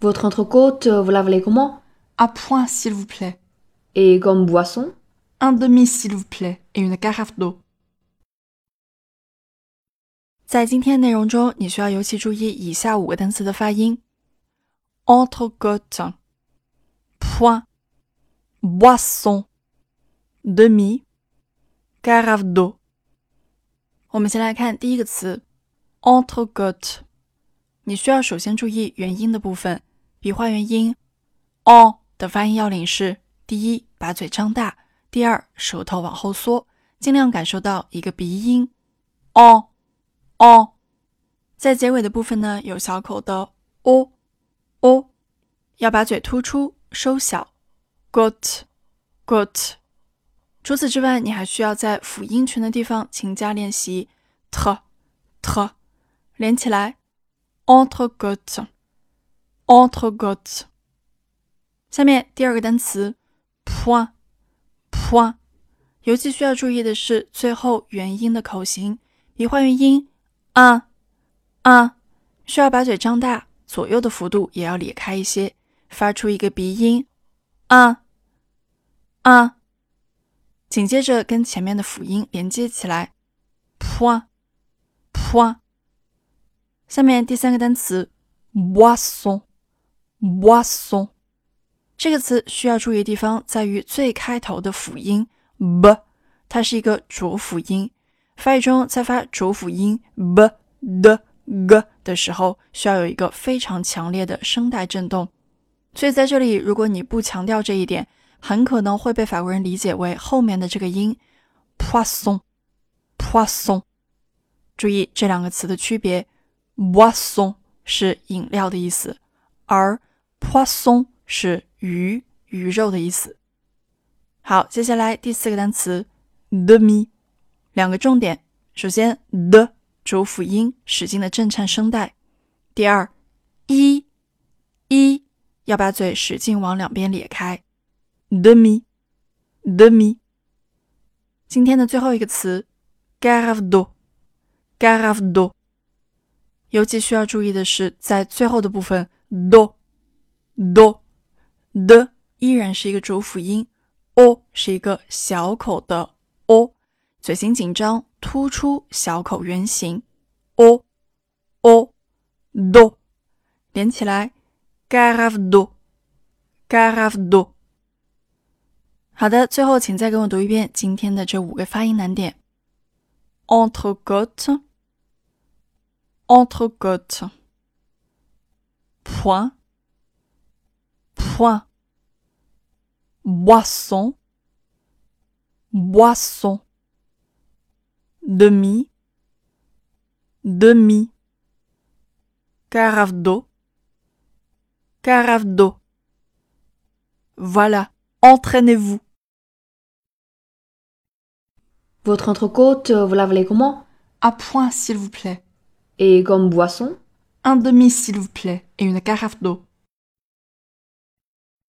Votre entrecôte, vous l'appelez comment À point, s'il vous plaît. Et comme boisson Un demi, s'il vous plaît, et une carafe d'eau. 在今天内容中，你需要尤其注意以下五个单词的发音：entrecôte、point、boisson、demi、carafe d'eau。我们先来看第一个词 entrecôte。你需要首先注意元音的部分， 笔画元音 on 的发音要领是：第一，把嘴张大；第二，舌头往后缩，尽量感受到一个鼻音 on。哦，在结尾的部分呢，有小口的哦哦，要把嘴突出收小。Got got。除此之外，你还需要在辅音群的地方勤加练习 t t，连起来 entre got entrecôte。下面第二个单词 point point，尤其需要注意的是最后元音的口型，笔画元音。啊啊，需要把嘴张大，左右的幅度也要咧开一些，发出一个鼻音。啊啊，紧接着跟前面的辅音连接起来。point point。下面第三个单词 boisson boisson，这个词需要注意的地方在于最开头的辅音 b，它是一个浊辅音。法语中在发浊辅音 b、的、g 的时候，需要有一个非常强烈的声带震动。所以在这里，如果你不强调这一点，很可能会被法国人理解为后面的这个音 poisson poisson。注意这两个词的区别：boisson 是饮料的意思，而 poisson 是鱼、鱼肉的意思。好，接下来第四个单词 demi。两个重点，首先的主辅音使劲的震颤声带，第二一一要把嘴使劲往两边咧开。的咪的咪。今天的最后一个词 g a r a v d o g a r a v d o 尤其需要注意的是，在最后的部分 do do 的依然是一个主辅音，o 是一个小口的 o。嘴型紧张，突出小口圆形。o o do 连起来，garavdo garavdo。好的，最后请再跟我读一遍今天的这五个发音难点：entrecôte entrecôte point boisson boisson demi, demi, carafe d'eau, carafe d'eau. Voilà, entraînez-vous. Votre entrecôte, vous l'appelez comment? À point, s'il vous plaît. Et comme boisson? Un demi, s'il vous plaît, et une carafe d'eau.